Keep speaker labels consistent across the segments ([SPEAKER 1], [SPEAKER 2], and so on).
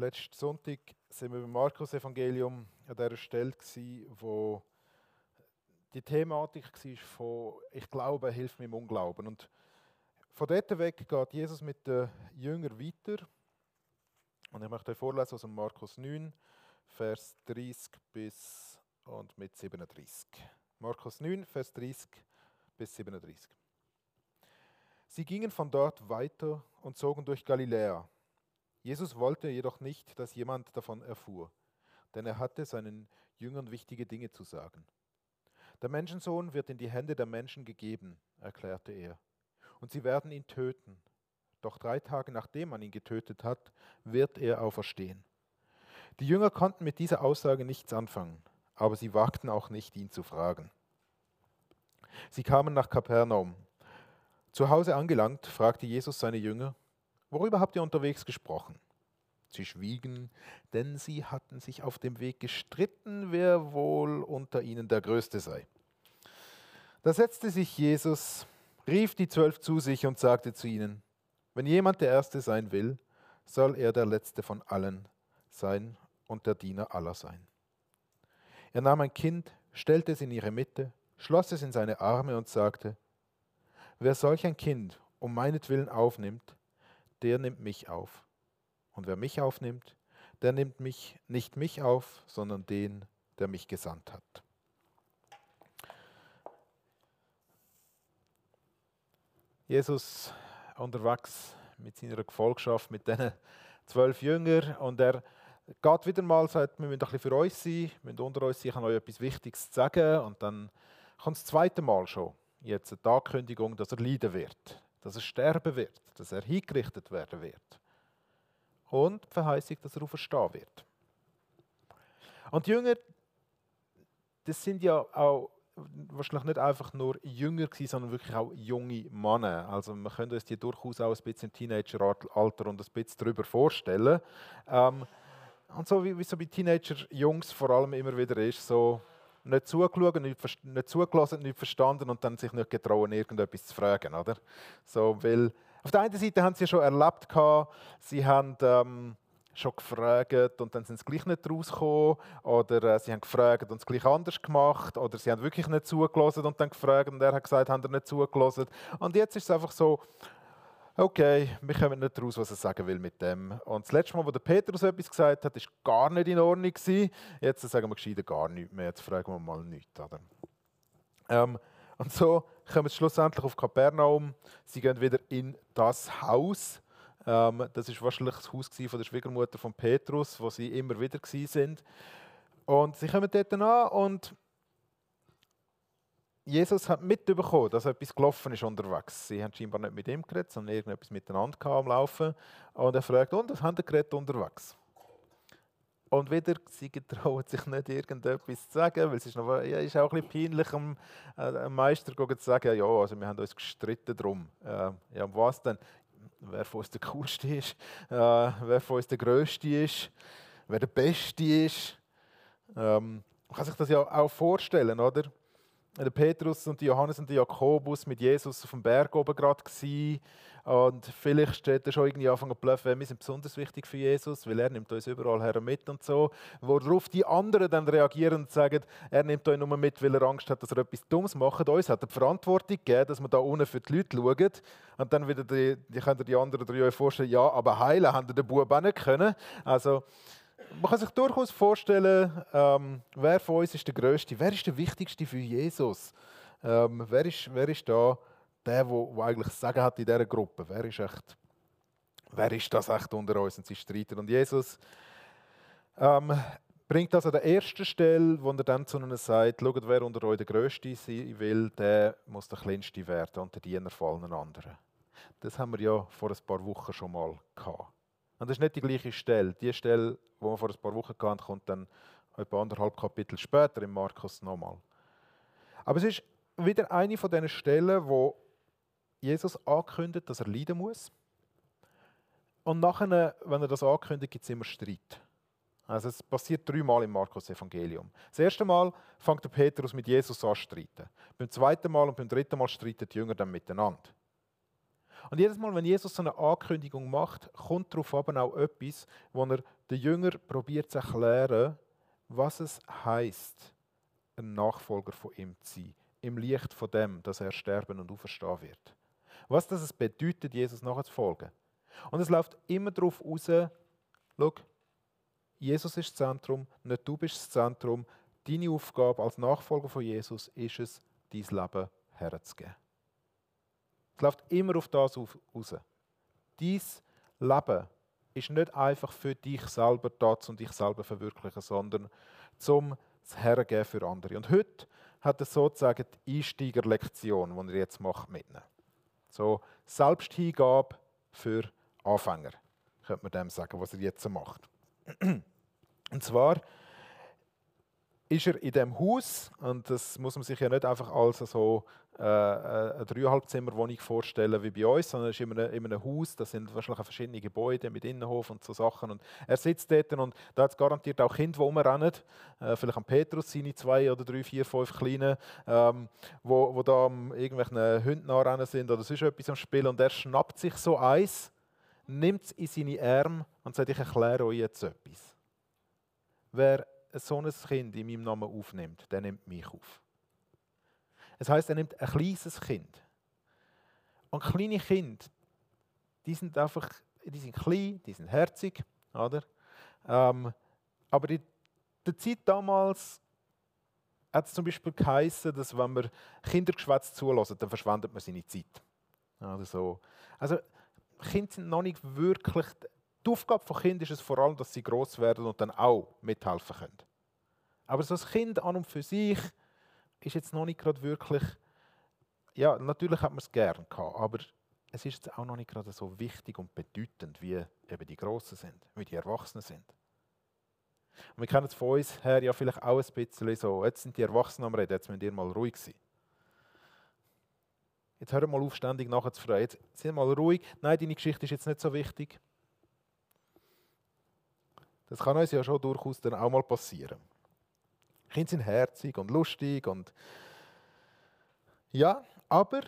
[SPEAKER 1] Letzten Sonntag sind wir beim Markus-Evangelium an der Stelle, wo die Thematik war von «Ich glaube, hilf mir im Unglauben». Und von dort weg geht Jesus mit den Jüngern weiter. Und ich möchte euch vorlesen aus Markus 9, Vers 30 bis und mit 37. Markus 9, Vers 30 bis 37. Sie gingen von dort weiter und zogen durch Galiläa. Jesus wollte jedoch nicht, dass jemand davon erfuhr, denn er hatte seinen Jüngern wichtige Dinge zu sagen. Der Menschensohn wird in die Hände der Menschen gegeben, erklärte er, und sie werden ihn töten. Doch drei Tage nachdem man ihn getötet hat, wird er auferstehen. Die Jünger konnten mit dieser Aussage nichts anfangen, aber sie wagten auch nicht, ihn zu fragen. Sie kamen nach Kapernaum. Zu Hause angelangt, fragte Jesus seine Jünger, Worüber habt ihr unterwegs gesprochen? Sie schwiegen, denn sie hatten sich auf dem Weg gestritten, wer wohl unter ihnen der Größte sei. Da setzte sich Jesus, rief die Zwölf zu sich und sagte zu ihnen, wenn jemand der Erste sein will, soll er der Letzte von allen sein und der Diener aller sein. Er nahm ein Kind, stellte es in ihre Mitte, schloss es in seine Arme und sagte, wer solch ein Kind um meinetwillen aufnimmt, der nimmt mich auf. Und wer mich aufnimmt, der nimmt mich nicht mich auf, sondern den, der mich gesandt hat. Jesus unterwegs mit seiner Gefolgschaft, mit diesen zwölf Jüngern und er geht wieder mal, sagt, wir müssen ein bisschen für uns sein, wir müssen unter uns sein, ich habe euch etwas Wichtiges zu sagen und dann kommt das zweite Mal schon, jetzt eine Ankündigung, dass er leiden wird dass er sterben wird, dass er hingerichtet werden wird. Und die Verheißung, dass er auferstehen wird. Und die Jünger, das sind ja auch wahrscheinlich nicht einfach nur Jünger gewesen, sondern wirklich auch junge Männer. Also man könnte uns die durchaus auch ein bisschen im Teenageralter und ein bisschen darüber vorstellen. Ähm, und so wie, wie so bei Teenager-Jungs vor allem immer wieder ist, so nicht zugeschaut, nicht, zugelassen, nicht verstanden und dann sich nicht getrauen, irgendetwas zu fragen. Oder? So, weil auf der einen Seite haben sie schon erlebt, sie haben ähm, schon gefragt und dann sind sie gleich nicht rausgekommen oder äh, sie haben gefragt und es gleich anders gemacht oder sie haben wirklich nicht zugelassen und dann gefragt und er hat gesagt, haben er nicht zugelassen. Und jetzt ist es einfach so, okay, wir kommen nicht raus, was er sagen will mit dem. Und das letzte Mal, wo der Petrus etwas gesagt hat, ist gar nicht in Ordnung. Jetzt sagen wir gescheiter gar nichts mehr, jetzt fragen wir mal nichts. Oder? Ähm, und so kommen sie schlussendlich auf Kapernaum. Sie gehen wieder in das Haus. Ähm, das ist wahrscheinlich das Haus von der Schwiegermutter von Petrus, wo sie immer wieder sind. Und sie kommen dort an und Jesus hat mitbekommen, dass etwas gelaufen ist unterwegs. Sie haben scheinbar nicht mit ihm geredet, sondern irgendetwas miteinander am Laufen. Und er fragt, und was haben sie geredet unterwegs? Und wieder, sie getrauen sich nicht irgendetwas zu sagen, weil es ist, noch, ja, ist auch ein bisschen peinlich, dem, äh, Meister zu sagen, ja, also wir haben uns gestritten darum. Äh, ja, was denn? Wer von uns der Coolste ist, äh, wer von uns der Größte ist, wer der Beste ist. Ähm, man kann sich das ja auch vorstellen, oder? Der Petrus und Johannes und Jakobus mit Jesus auf dem Berg oben gerade gewesen. Und vielleicht steht er schon irgendwie anfangen zu bluffen, wir sind besonders wichtig für Jesus, weil er nimmt uns überall her mit und so. Worauf die anderen dann reagieren und sagen, er nimmt euch nur mit, weil er Angst hat, dass er etwas Dummes macht. Uns hat er die Verantwortung gegeben, dass wir da unten für die Leute schauen. Und dann wieder die, die könnt die anderen drei euch vorstellen, ja, aber heilen haben den Bub auch nicht können. Also, man kann sich durchaus vorstellen, ähm, wer von uns ist der Größte, wer ist der Wichtigste für Jesus? Ähm, wer, ist, wer ist da der, der eigentlich Sagen hat in dieser Gruppe? Wer ist, echt, wer ist das echt unter uns? Und sie streiten. Und Jesus ähm, bringt das an der ersten Stelle, wo er dann zu ihnen sagt, schaut, wer unter euch der Größte sein will, der muss der Kleinste werden und der Diener von anderen. Das haben wir ja vor ein paar Wochen schon mal gehabt. Und das ist nicht die gleiche Stelle. Die Stelle, die wir vor ein paar Wochen hatten, kommt dann etwa anderthalb Kapitel später im Markus nochmal. Aber es ist wieder eine von diesen Stellen, wo Jesus ankündigt, dass er leiden muss. Und nachher, wenn er das ankündigt, gibt es immer Streit. Also es passiert dreimal im Markus-Evangelium. Das erste Mal fängt der Petrus mit Jesus an zu streiten. Beim zweiten Mal und beim dritten Mal streiten die Jünger dann miteinander. Und jedes Mal, wenn Jesus so eine Ankündigung macht, kommt darauf aber auch etwas, wo er den Jünger probiert zu erklären, was es heißt, ein Nachfolger von ihm zu sein, im Licht von dem, dass er sterben und auferstehen wird. Was das es bedeutet, Jesus nachzufolgen. Und es läuft immer darauf raus, schau, Jesus ist das Zentrum, nicht du bist das Zentrum. Deine Aufgabe als Nachfolger von Jesus ist es, dein Leben herzugeben. Es läuft immer auf das raus. Dein Leben ist nicht einfach für dich selber da und dich selber verwirklichen, sondern zum Hergeben für andere. Und heute hat er sozusagen die Einsteigerlektion, die er jetzt macht, mitnehmen. So Selbsthingabe für Anfänger, könnte man dem sagen, was er jetzt macht. Und zwar ist er in dem Haus, und das muss man sich ja nicht einfach als so äh, äh eine Dreieinhalbzimmerwohnung vorstellen wie bei uns, sondern er ist einem, in einem Haus, das sind wahrscheinlich verschiedene Gebäude mit Innenhof und so Sachen. Und er sitzt dort und da hat es garantiert auch Kinder, die rumrennen, äh, vielleicht am Petrus seine zwei oder drei, vier, fünf Kleinen, ähm, wo, wo da um irgendwelchen Hunden nachrennen sind oder sonst etwas am Spielen und er schnappt sich so eins, nimmt es in seine Arme und sagt, ich erkläre euch jetzt etwas. Wer so ein Kind in meinem Namen aufnimmt, der nimmt mich auf. Es heißt, er nimmt ein kleines Kind. Und kleine Kinder, die sind einfach, die sind klein, die sind herzig, oder? Ähm, aber in der Zeit damals hat es zum Beispiel geheißen, dass wenn man Kindergeschwätz zulässt, dann verschwendet man seine Zeit. Oder so. Also Kinder sind noch nicht wirklich die Aufgabe von Kindern ist es vor allem, dass sie groß werden und dann auch mithelfen können. Aber so ein Kind an und für sich ist jetzt noch nicht gerade wirklich, ja, natürlich hat man es gern gehabt, aber es ist jetzt auch noch nicht gerade so wichtig und bedeutend, wie eben die Großen sind, wie die Erwachsenen sind. Und wir kennen es von uns her ja vielleicht auch ein bisschen so, jetzt sind die Erwachsenen am Reden, jetzt müsst ihr mal ruhig sein. Jetzt hört mal auf, ständig nachzufragen. Jetzt sind mal ruhig. Nein, deine Geschichte ist jetzt nicht so wichtig. Das kann uns ja schon durchaus dann auch mal passieren. Kinder sind herzig und lustig und ja, aber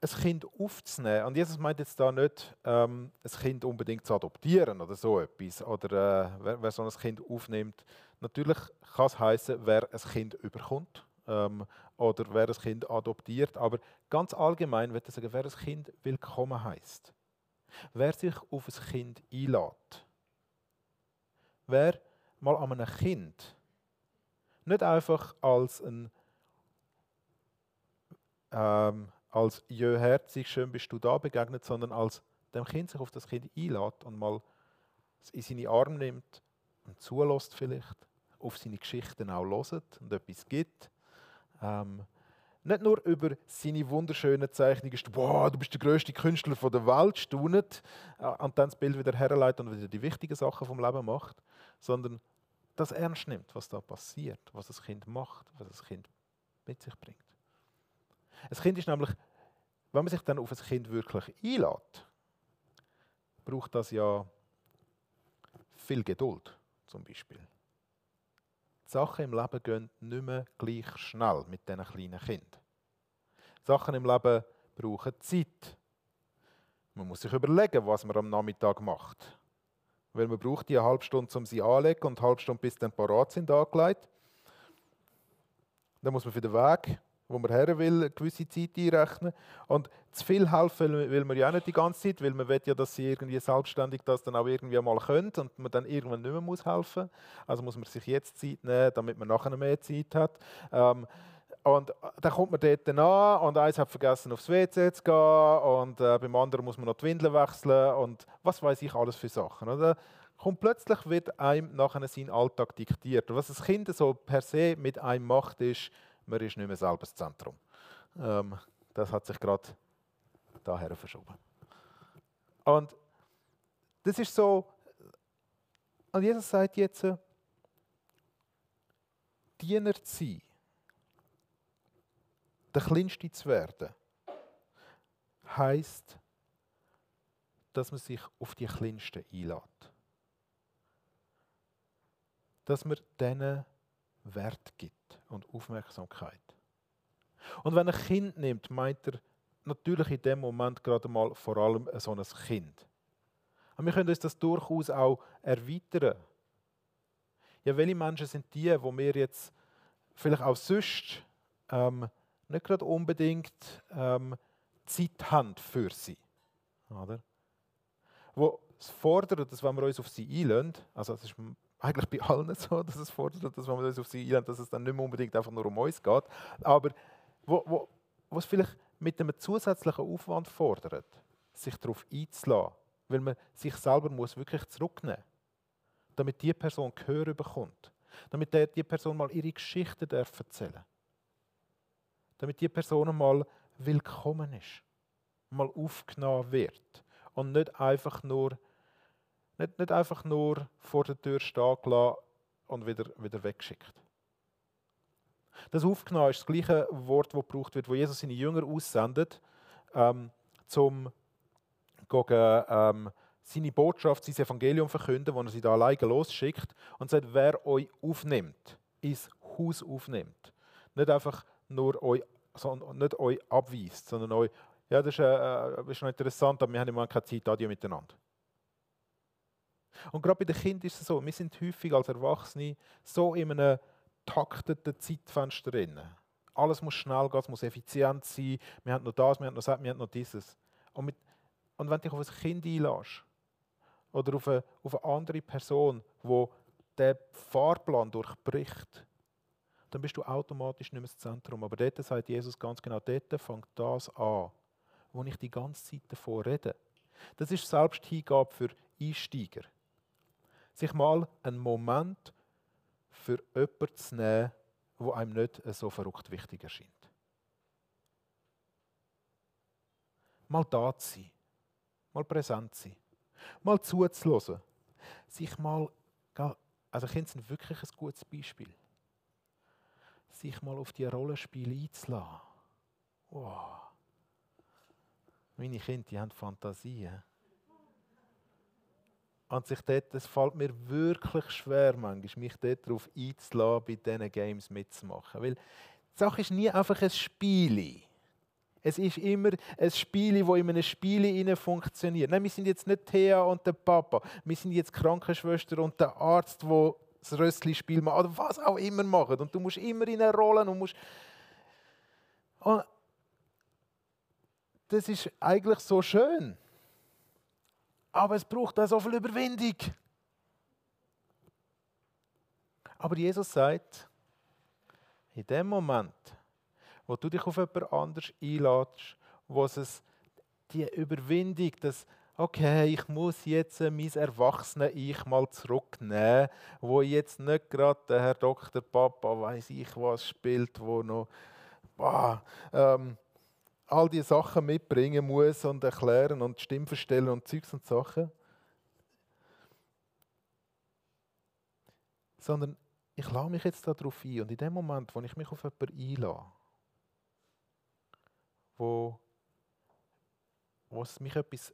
[SPEAKER 1] ein Kind aufzunehmen, und Jesus meint jetzt da nicht, ähm, ein Kind unbedingt zu adoptieren oder so etwas, oder äh, wer, wer, so ein Kind aufnimmt, natürlich kann es heißen, wer ein Kind überkommt ähm, oder wer ein Kind adoptiert, aber ganz allgemein würde ich sagen, wer ein Kind willkommen heißt, wer sich auf ein Kind einlädt, wer mal an einem Kind nicht einfach als ein ähm, als jö herzig, schön bist du da begegnet, sondern als dem Kind sich auf das Kind einlädt und mal in seine Arme nimmt und zulässt vielleicht, auf seine Geschichten auch loset und etwas gibt. Ähm, nicht nur über seine wunderschönen Zeichnungen, wow, du bist der größte Künstler der Welt, staunet, äh, und dann das Bild wieder herleitet und wieder die wichtigen Sachen vom Leben macht, sondern das ernst nimmt, was da passiert, was das Kind macht, was das Kind mit sich bringt. Ein Kind ist nämlich, wenn man sich dann auf ein Kind wirklich einlädt, braucht das ja viel Geduld, zum Beispiel. Die Sachen im Leben gehen nicht mehr gleich schnell mit diesen kleinen Kindern. Sachen im Leben brauchen Zeit. Man muss sich überlegen, was man am Nachmittag macht weil man braucht die eine halbe Stunde, um sie anzulegen und eine halbe Stunde, bis dann parat sind, angelegt. Dann muss man für den Weg, wo man her will, eine gewisse Zeit einrechnen. Und zu viel helfen will man ja auch nicht die ganze Zeit, weil man will ja, dass sie irgendwie selbstständig das dann auch irgendwie mal können und man dann irgendwann nicht mehr muss helfen. Also muss man sich jetzt Zeit nehmen, damit man nachher mehr Zeit hat. Ähm, und äh, dann kommt man dort an und eins hat vergessen, aufs WC zu gehen und äh, beim anderen muss man noch die Windeln wechseln und was weiß ich alles für Sachen. Oder? Kommt plötzlich wird einem nachher sein Alltag diktiert. Und was das Kind so per se mit einem macht, ist, man ist nicht mehr selber das Zentrum. Ähm, das hat sich gerade daher verschoben. Und das ist so, und Jesus sagt jetzt, Diener zu sein der Kleinste zu werden, heißt, dass man sich auf die Kleinsten einlädt. Dass man denen Wert gibt und Aufmerksamkeit. Und wenn ein Kind nimmt, meint er natürlich in dem Moment gerade mal vor allem so ein Kind. Und wir können uns das durchaus auch erweitern. Ja, welche Menschen sind die, wo wir jetzt vielleicht auch sonst ähm, nicht gerade unbedingt ähm, Zeit haben für sie? Oder? Wo es fordert, dass wenn wir uns auf sie einlösen, also es ist eigentlich bei allen so, dass es fordert, dass wenn wir uns auf sie einlösen, dass es dann nicht mehr unbedingt einfach nur um uns geht, aber wo, wo, wo es vielleicht mit einem zusätzlichen Aufwand fordert, sich darauf einzulassen, weil man sich selber muss wirklich zurücknehmen muss, damit die Person Gehör bekommt, damit die Person mal ihre Geschichte darf erzählen damit die Person mal willkommen ist, mal aufgenommen wird und nicht einfach nur, nicht, nicht einfach nur vor der Tür stehen gelassen und wieder, wieder weggeschickt. Das Aufgenommen ist das gleiche Wort, das gebraucht wird, wo Jesus seine Jünger aussendet, ähm, zum ähm, seine Botschaft, sein Evangelium verkünden, wo er sie da alleine losschickt und sagt, wer euch aufnimmt, ins Haus aufnimmt. Nicht einfach nur euch, sondern nicht euch abweist, sondern euch, ja, das ist, äh, ist noch interessant, aber wir haben im Moment keine Zeit, adieu miteinander. Und gerade bei den Kindern ist es so, wir sind häufig als Erwachsene so in einem takteten Zeitfenster drin. Alles muss schnell gehen, es muss effizient sein. Wir haben noch das, wir haben noch das, wir haben noch dieses. Und, mit, und wenn du dich auf ein Kind einlässt oder auf eine, auf eine andere Person, wo der Fahrplan durchbricht, dann bist du automatisch nicht mehr das Zentrum. Aber dort sagt Jesus ganz genau, dort fängt das an, wo ich die ganze Zeit davor rede. Das ist Selbsthingabe für Einsteiger. Sich mal einen Moment für jemanden zu nehmen, der einem nicht so verrückt wichtig erscheint. Mal da zu sein, mal präsent zu sein, mal zuzulassen, sich mal, also Kinder sind wirklich ein gutes Beispiel, sich mal auf die Rollenspiele einzulassen. Wow. Meine Kinder, die haben Fantasien. Und sich dort, es fällt mir wirklich schwer, manchmal, mich dort darauf einzulassen, bei diesen Games mitzumachen. Weil die Sache ist nie einfach ein Spiel. Es ist immer ein Spiel, das in einem Spiel funktioniert. Nein, wir sind jetzt nicht Thea und der Papa. Wir sind jetzt Krankenschwester und der Arzt, der das Röstli-Spiel macht. Oder was auch immer macht. Und du musst immer in eine Rolle und musst... Und das ist eigentlich so schön. Aber es braucht auch so viel Überwindung. Aber Jesus sagt, in dem Moment, wo du dich auf jemand anderes einlädst, wo es die Überwindung, dass okay, ich muss jetzt mein erwachsene Ich mal zurücknehmen, wo jetzt nicht gerade der Herr Dr. Papa, weiß ich was, spielt, wo noch boah, ähm, all die Sachen mitbringen muss und erklären und Stimmen verstellen und Zeugs und Sachen. Sondern ich lade mich jetzt darauf ein und in dem Moment, wo ich mich auf jemanden einlade, wo, wo es mich etwas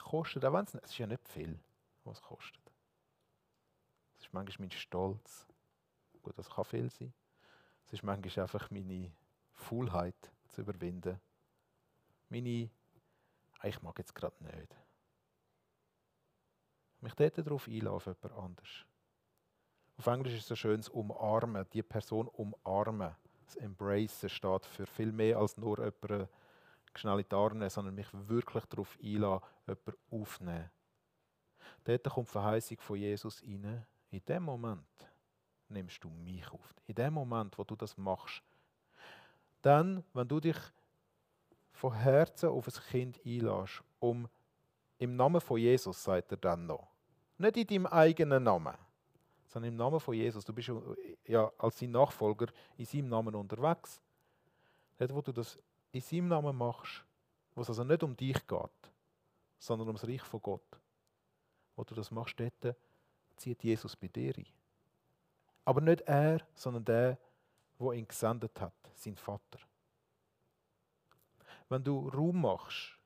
[SPEAKER 1] kostet, auch wenn es, es ist ja nicht viel, was es kostet. Es ist manchmal mein Stolz. Gut, das kann viel sein. Es ist manchmal einfach meine Faulheit zu überwinden meine, ah, ich mag jetzt gerade nicht. Mich dort darauf einladen, auf jemand anders. Auf Englisch ist es so schön, das Umarmen, die Person umarmen. Das Embracen steht für viel mehr als nur jemanden schnell in die Arme sondern mich wirklich darauf einladen, jemanden aufnehmen. Dort kommt die Verheißung von Jesus rein. In dem Moment nimmst du mich auf. In dem Moment, wo du das machst. Dann, wenn du dich von Herzen auf ein Kind einlässt, um im Namen von Jesus, sagt er dann noch. Nicht in deinem eigenen Namen, sondern im Namen von Jesus. Du bist ja als sein Nachfolger in seinem Namen unterwegs. Dort, wo du das in seinem Namen machst, wo es also nicht um dich geht, sondern um das Reich von Gott. Wo du das machst, dort zieht Jesus bei dir ein. Aber nicht er, sondern der, der ihn gesendet hat, sein Vater wenn du Raum machst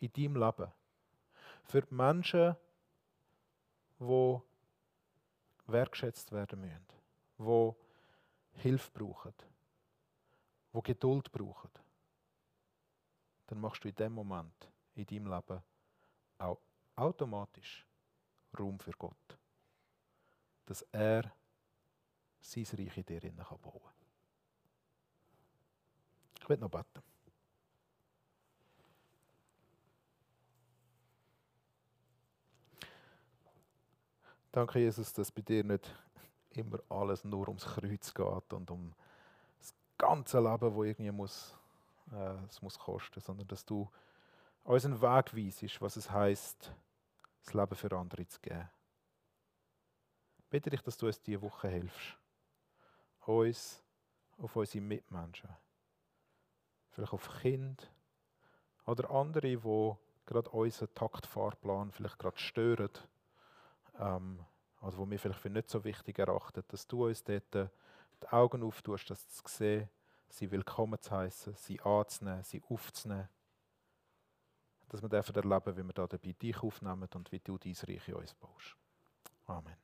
[SPEAKER 1] in deinem Leben für die Menschen, die wertschätzt werden müssen, die Hilfe brauchen, die Geduld brauchen, dann machst du in dem Moment in deinem Leben auch automatisch Raum für Gott. Dass er sein Reich in dir bauen kann. Ich will noch beten. Danke, Jesus, dass bei dir nicht immer alles nur ums Kreuz geht und um ganze Leben, das irgendwie muss, äh, es muss kosten, sondern dass du uns einen Weg weisst, was es heißt, das Leben für andere zu geben. Bitte dich, dass du uns diese Woche hilfst. Uns auf unsere Mitmenschen. Vielleicht auf Kinder oder andere, die gerade unseren Taktfahrplan vielleicht gerade stören ähm, oder wo wir vielleicht für nicht so wichtig erachten, dass du uns dort die Augen auftust, das zu sehen, sie willkommen zu heißen, sie anzunehmen, sie aufzunehmen. Dass wir erleben, wie wir da dabei dich aufnehmen und wie du dein Reich in uns baust. Amen.